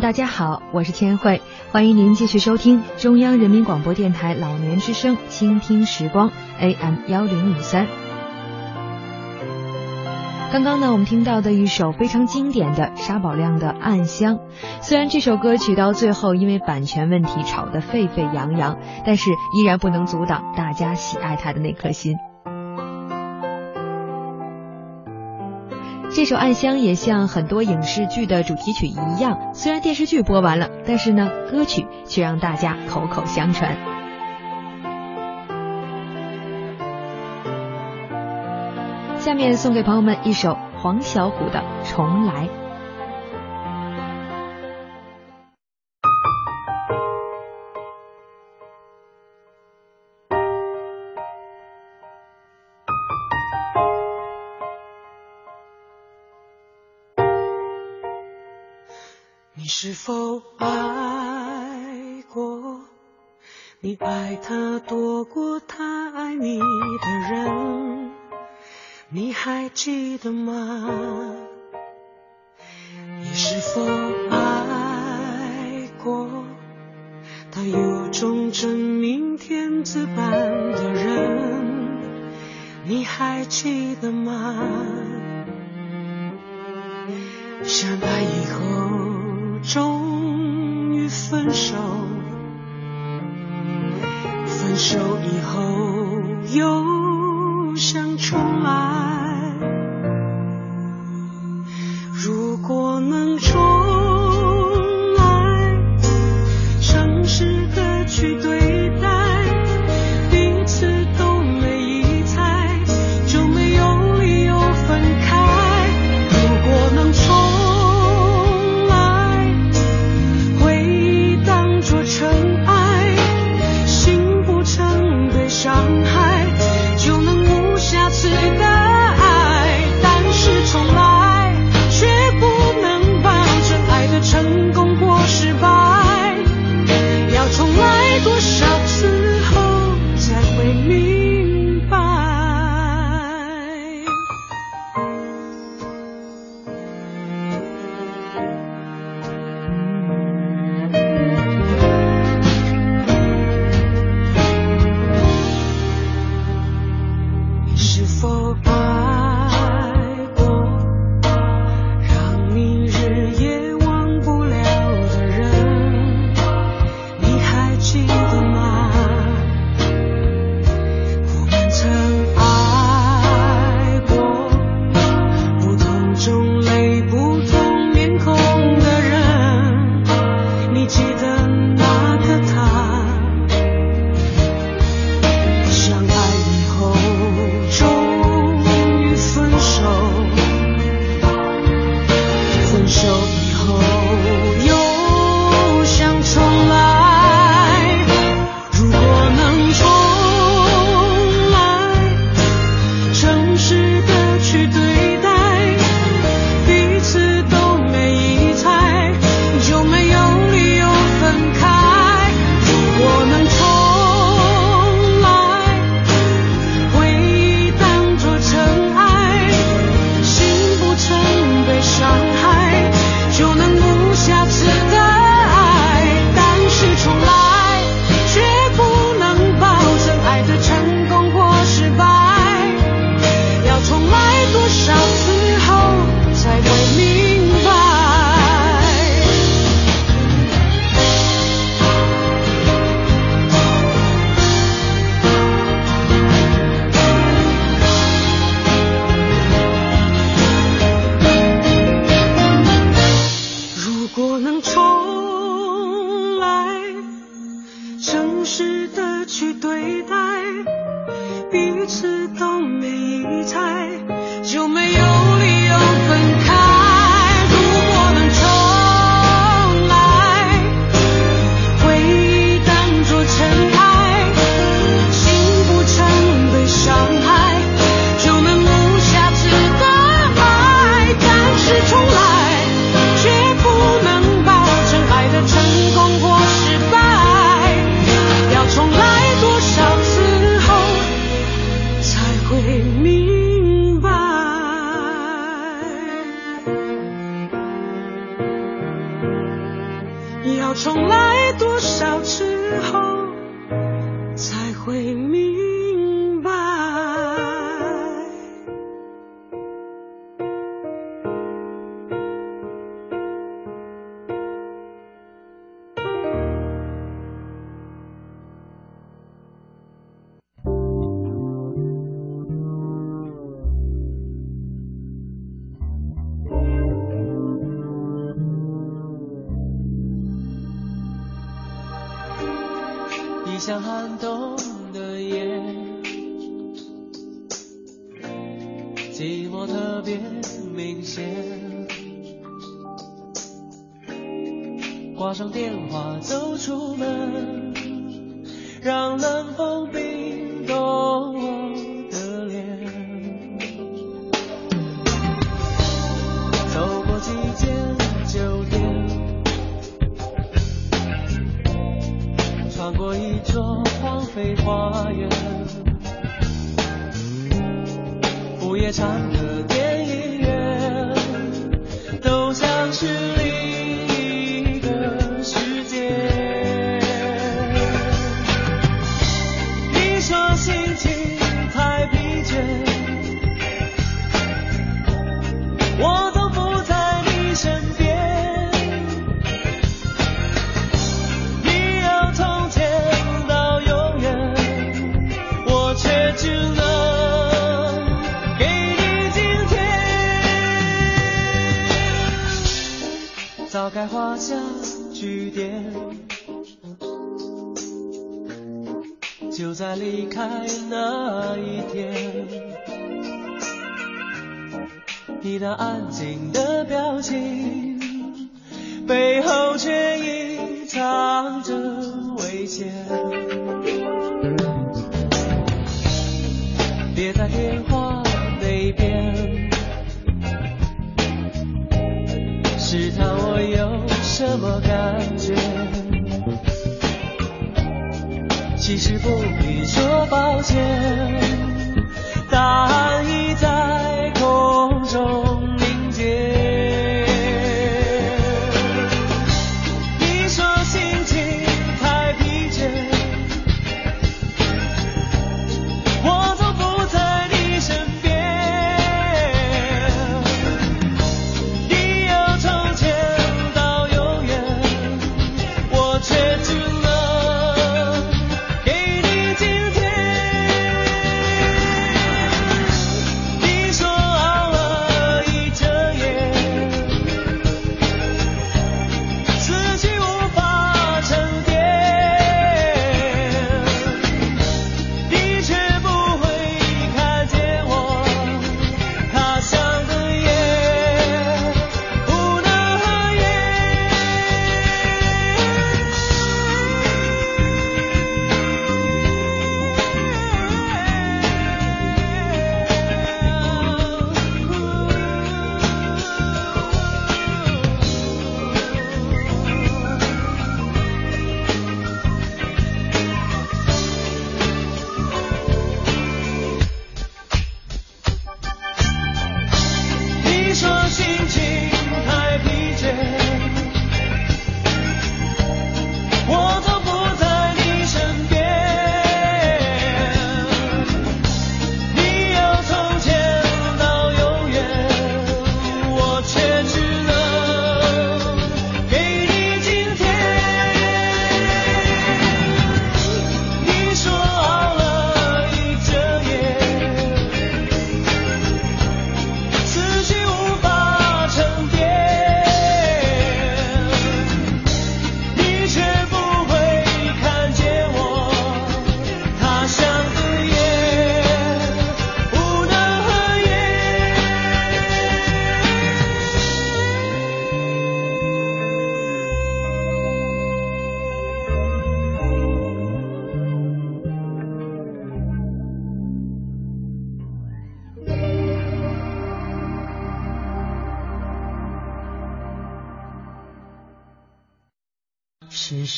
大家好我是千惠欢迎您继续收听中央人民广播电台老年之声倾听时光 am 幺零五三。刚刚呢我们听到的一首非常经典的沙宝亮的暗香虽然这首歌曲到最后因为版权问题吵得沸沸扬扬但是依然不能阻挡大家喜爱他的那颗心。这首暗香也像很多影视剧的主题曲一样虽然电视剧播完了但是呢歌曲却让大家口口相传。下面送给朋友们一首黄小琥的重来。是否爱过你爱他多过他爱你的人你还记得吗？你是否爱过他有种真命天子般的人你还记得吗？相爱以后终于分手分手以后又想重来。多少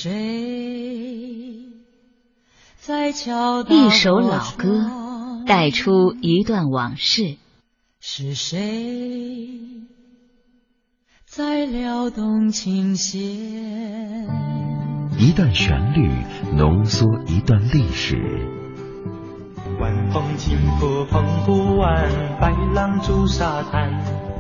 谁一首老歌带出一段往事。是谁在撩动琴弦？一段旋律浓缩一段历史。晚风轻拂澎湖湾白浪逐沙滩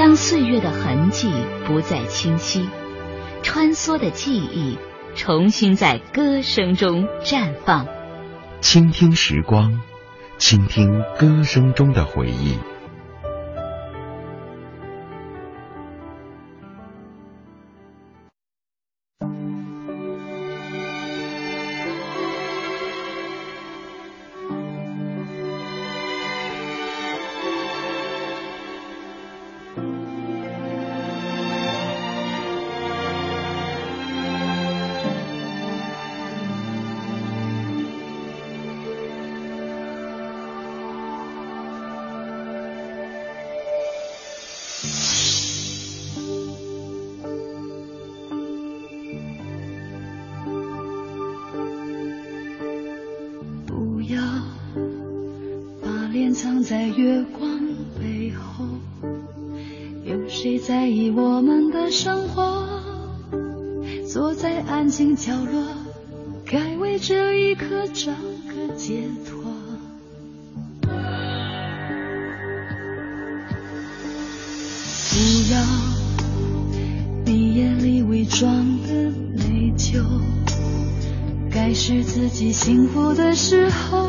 当岁月的痕迹不再清晰穿梭的记忆重新在歌声中绽放。倾听时光倾听歌声中的回忆。把脸藏在月光背后，有谁在意我们的生活？坐在安静角落，该为这一刻找个解脱。不要你眼里伪装的内疚。该是自己幸福的时候，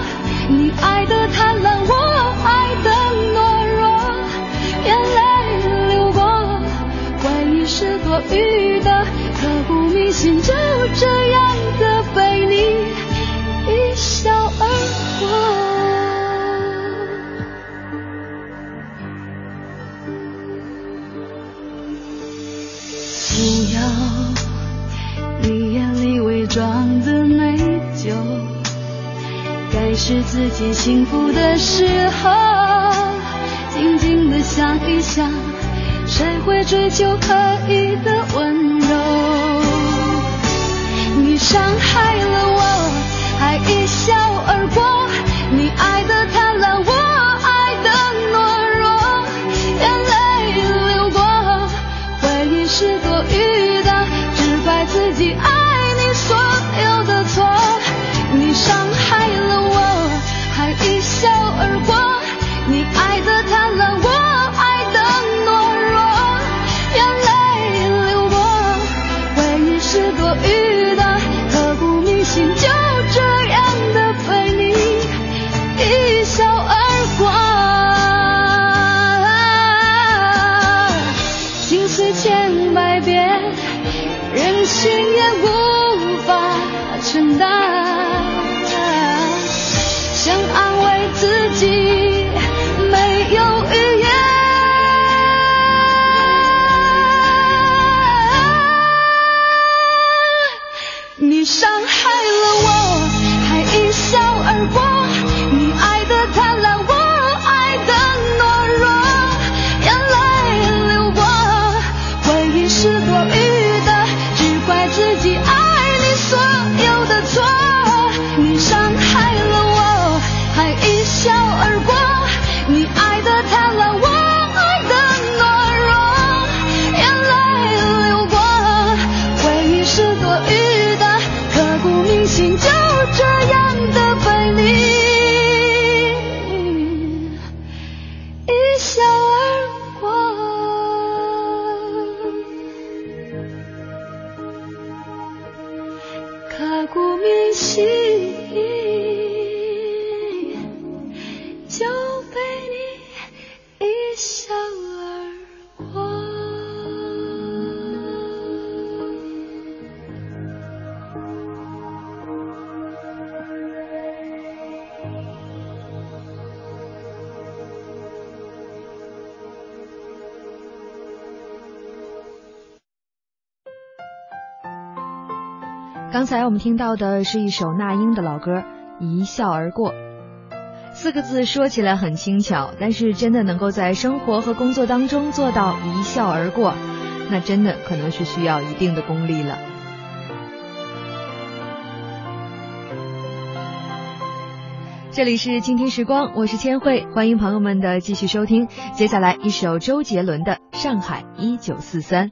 你爱的贪婪，我爱的懦弱，眼泪流过，怀疑是多余的，刻骨铭心，就这样的被你。自己幸福的时候，静静的想一想，谁会追求刻意的温柔？你伤害了我，还一笑而过，刚才我们听到的是一首那英的老歌《一笑而过》，四个字说起来很轻巧，但是真的能够在生活和工作当中做到一笑而过，那真的可能是需要一定的功力了。这里是倾听时光，我是千惠，欢迎朋友们的继续收听。接下来一首周杰伦的《上海一九四三》。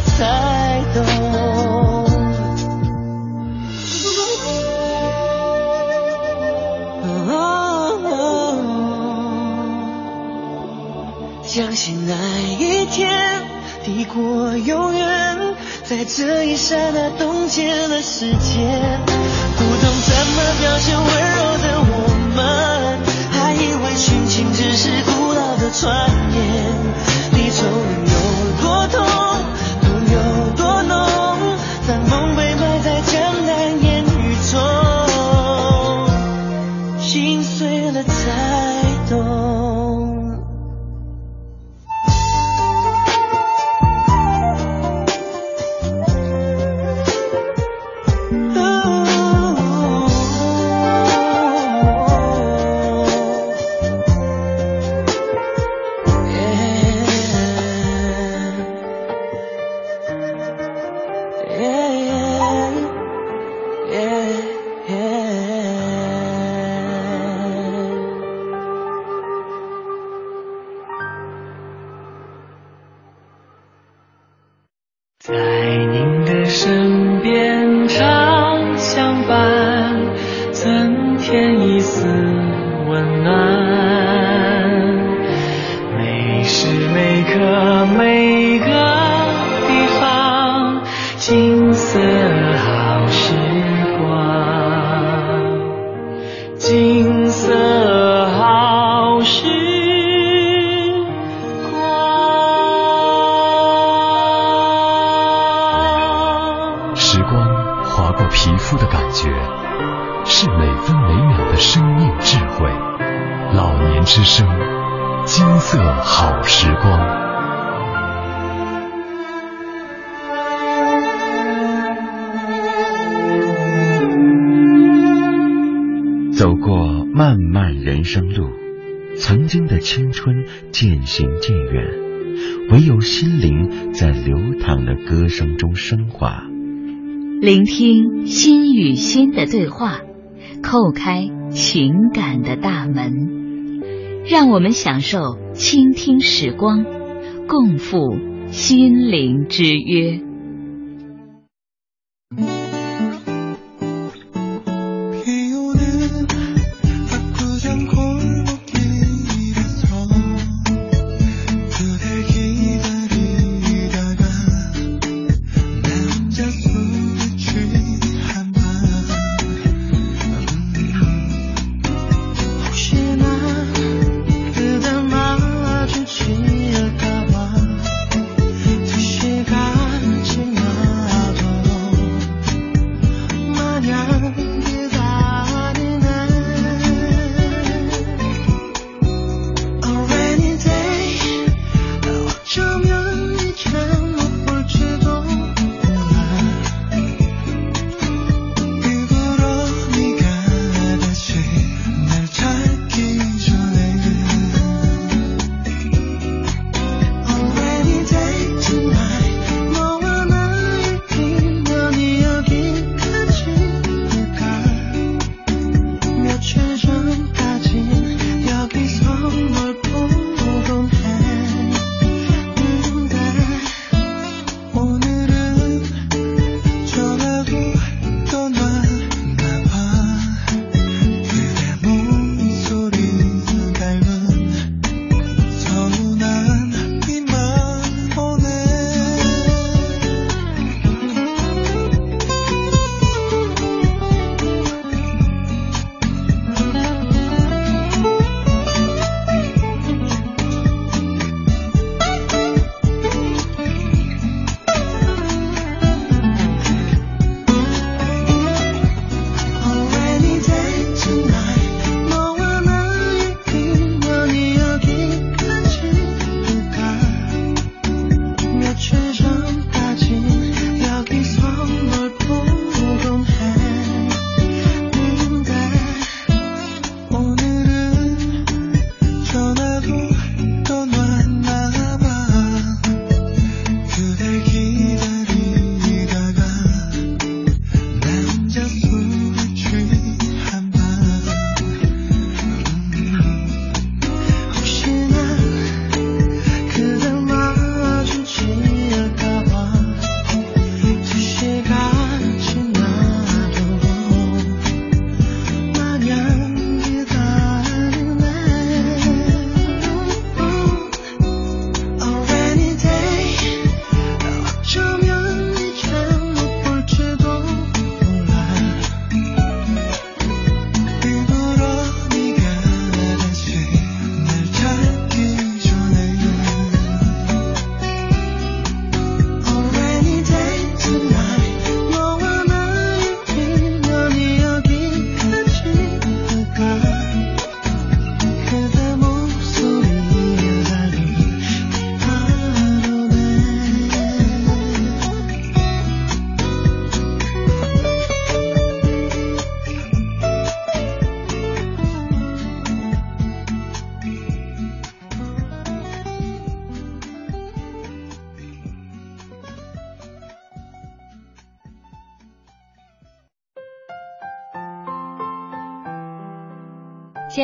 才懂，相信那一天，抵过永远，在这一刹那冻结了时间。划过皮肤的感觉是每分每秒的生命智慧老年之声金色好时光。走过漫漫人生路曾经的青春渐行渐远唯有心灵在流淌的歌声中升华。聆听心与心的对话叩开情感的大门。让我们享受倾听时光共赴心灵之约。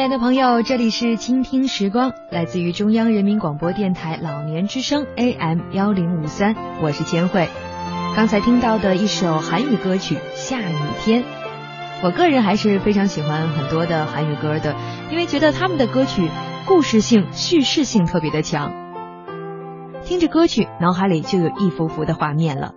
爱的朋友，这里是倾听时光，来自于中央人民广播电台老年之声 AM 幺零五三，我是千惠。刚才听到的一首韩语歌曲《下雨天》，我个人还是非常喜欢很多的韩语歌的，因为觉得他们的歌曲故事性、叙事性特别的强。听着歌曲，脑海里就有一幅幅的画面了。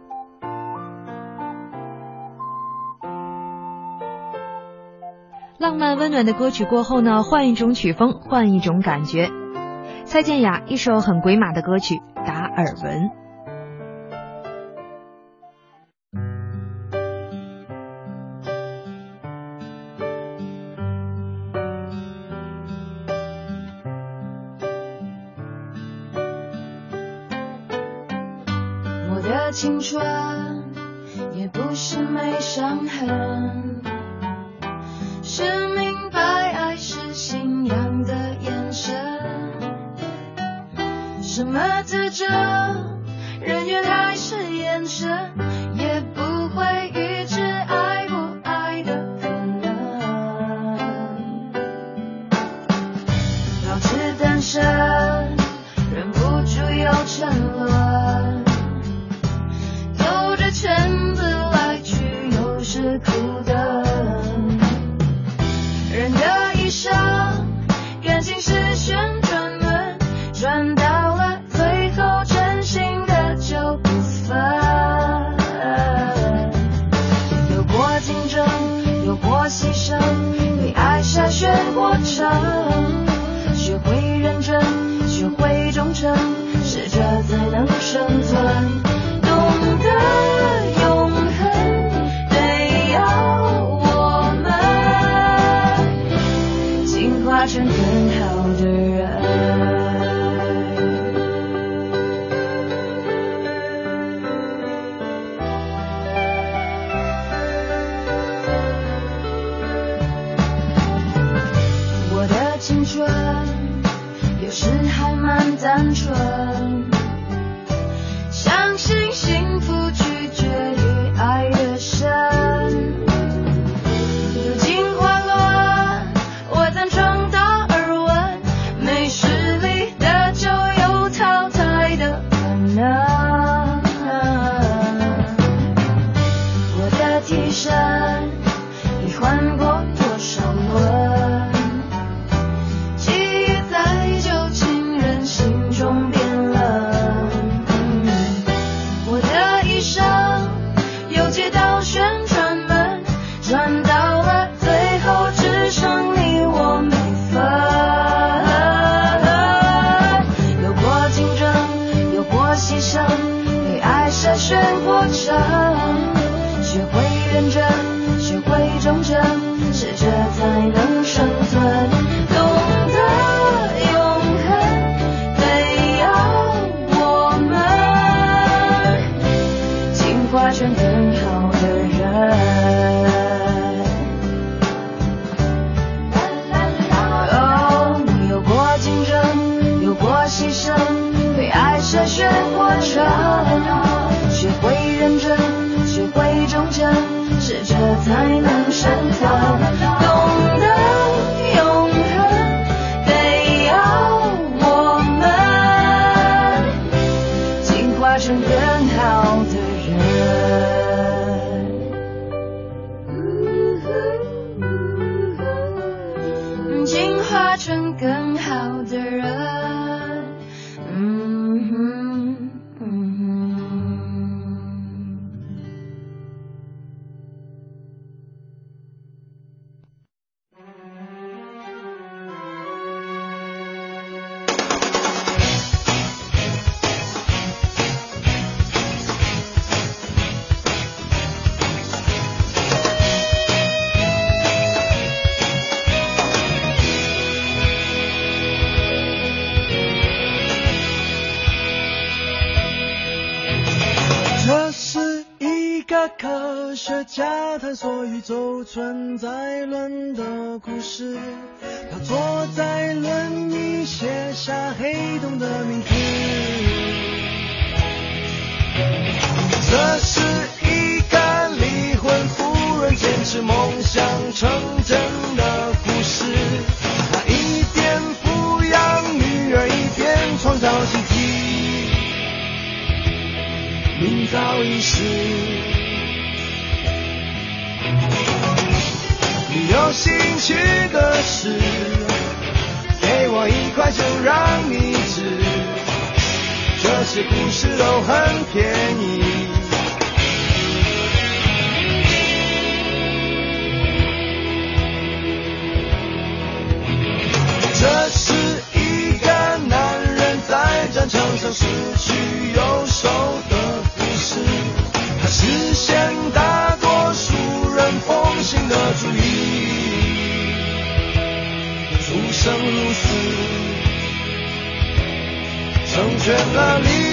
浪漫温暖的歌曲过后呢，换一种曲风，换一种感觉。蔡健雅一首很鬼马的歌曲《达尔文》。我的青春也不是没伤痕，是明白爱是信仰的眼神。什么特征，人缘还是眼神，能你换过。学家探索宇宙存在论的故事。他坐在轮椅写下黑洞的名字。这是一个离婚夫人坚持梦想成真的故事。他一边抚养女儿一边创造奇迹明早已是你有兴趣的事给我一块就让你知。这些故事都很便宜。这是成全了你。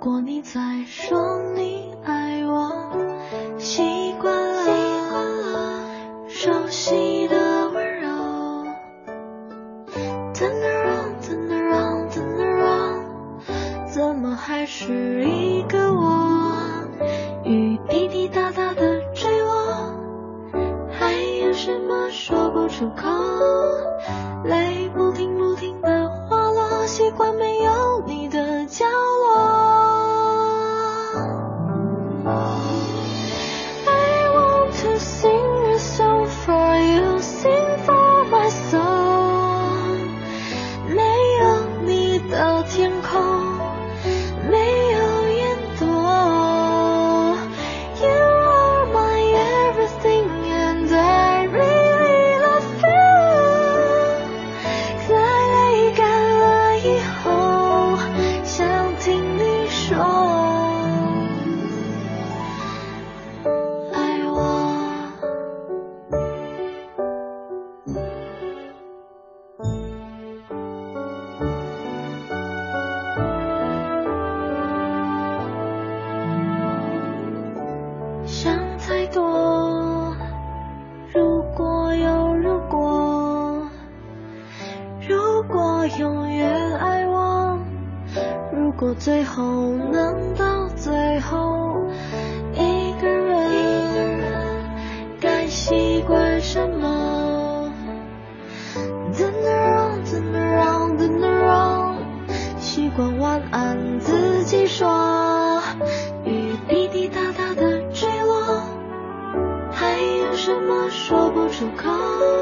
如果你在说最后能到最后一个人该习惯什么怎么让怎么让怎么让习惯晚安自己说雨滴滴答答的坠落还有什么说不出口？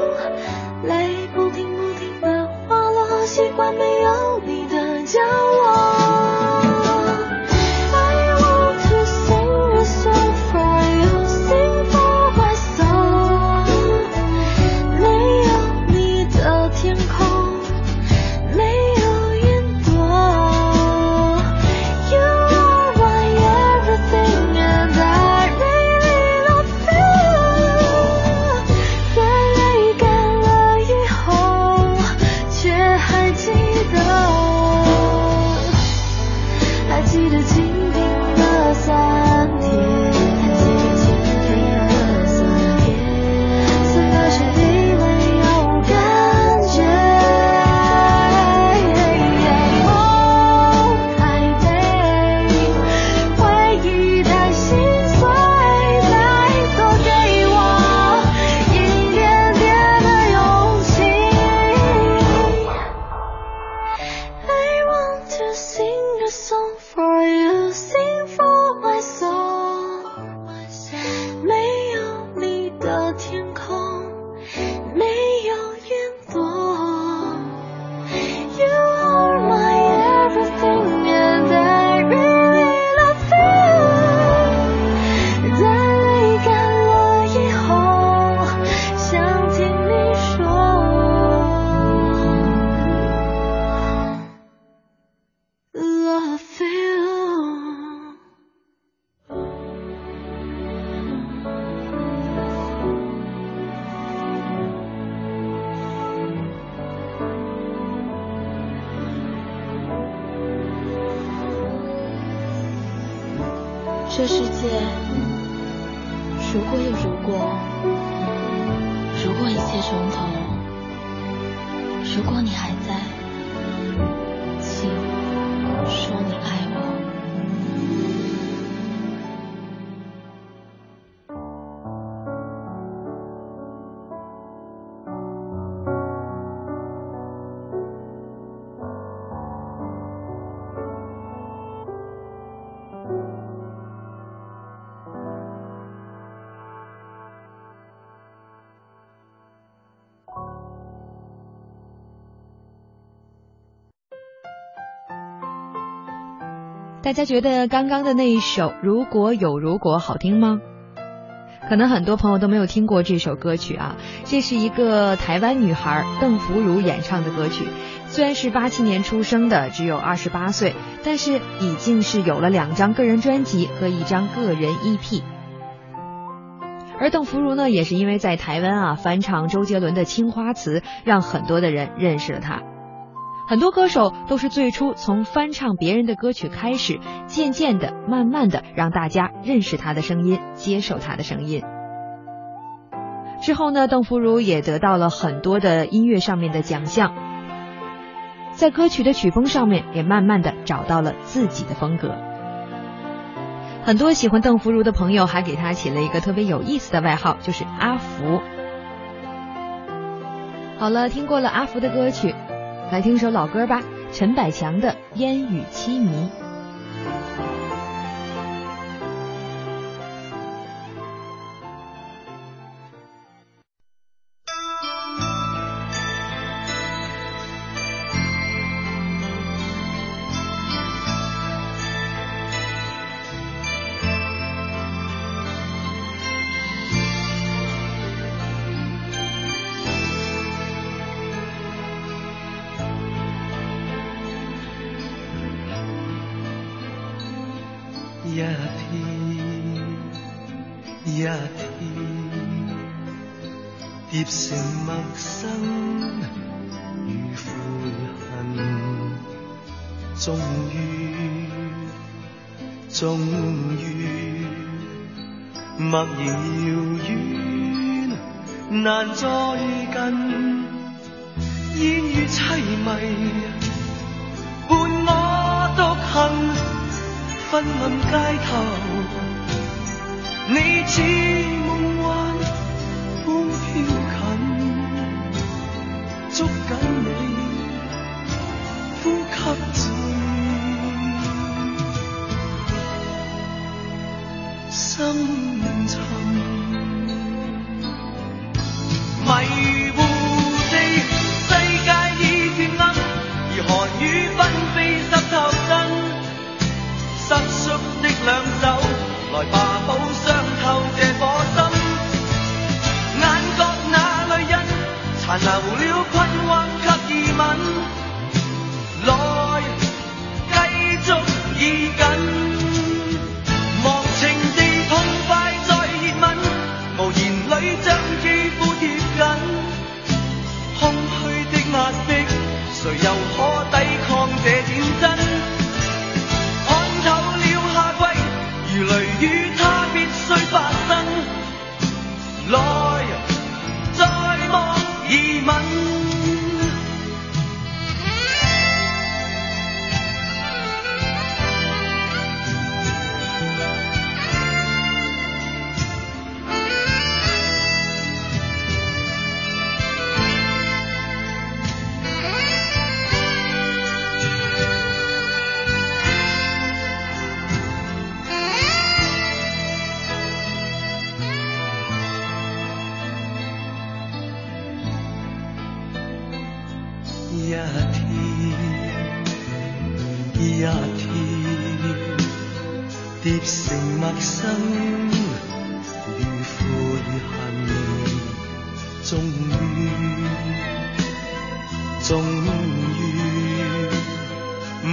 大家觉得刚刚的那一首《如果有如果》好听吗？可能很多朋友都没有听过这首歌曲啊，这是一个台湾女孩邓福如演唱的歌曲。虽然是八七年出生的，只有二十八岁，但是已经是有了两张个人专辑和一张个人 EP。而邓福如呢，也是因为在台湾啊翻唱周杰伦的《青花瓷》，让很多的人认识了她。很多歌手都是最初从翻唱别人的歌曲开始，渐渐的、慢慢的让大家认识他的声音，接受他的声音。之后呢，邓福如也得到了很多的音乐上面的奖项，在歌曲的曲风上面也慢慢的找到了自己的风格。很多喜欢邓福如的朋友还给他起了一个特别有意思的外号，就是阿福。好了，听过了阿福的歌曲。来听首老歌吧，陈百强的《烟雨凄迷》。默然遥远，难再近，烟雨凄迷，伴我独行。昏暗街头，你似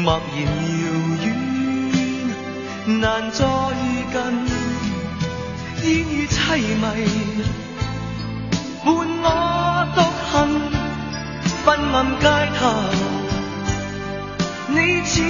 默然遥远，难再近，烟雨凄迷，伴我独行。昏暗街头，你似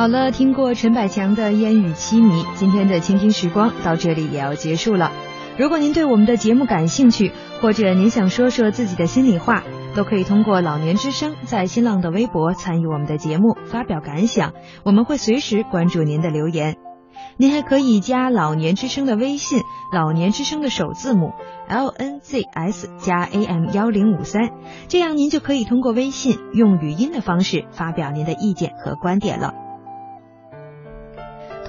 好了，听过陈百强的《烟雨凄迷》，今天的倾听时光到这里也要结束了。如果您对我们的节目感兴趣，或者您想说说自己的心里话，都可以通过老年之声在新浪的微博参与我们的节目，发表感想，我们会随时关注您的留言。您还可以加老年之声的微信，老年之声的首字母 L N Z S 加 A M 幺零五三，这样您就可以通过微信用语音的方式发表您的意见和观点了。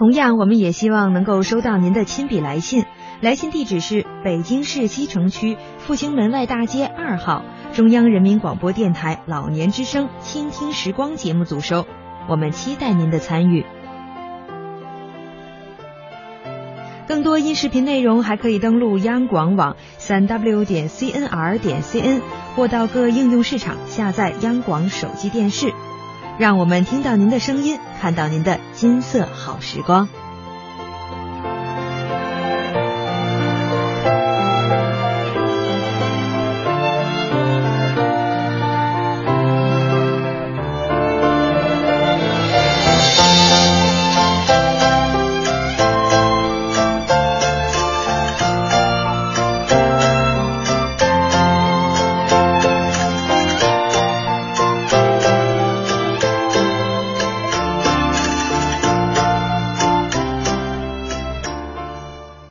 同样，我们也希望能够收到您的亲笔来信，来信地址是北京市西城区复兴门外大街二号中央人民广播电台老年之声倾听时光节目组收。我们期待您的参与。更多音视频内容还可以登录央广网三 w 点 cnr 点 cn，或到各应用市场下载央广手机电视。让我们听到您的声音，看到您的金色好时光。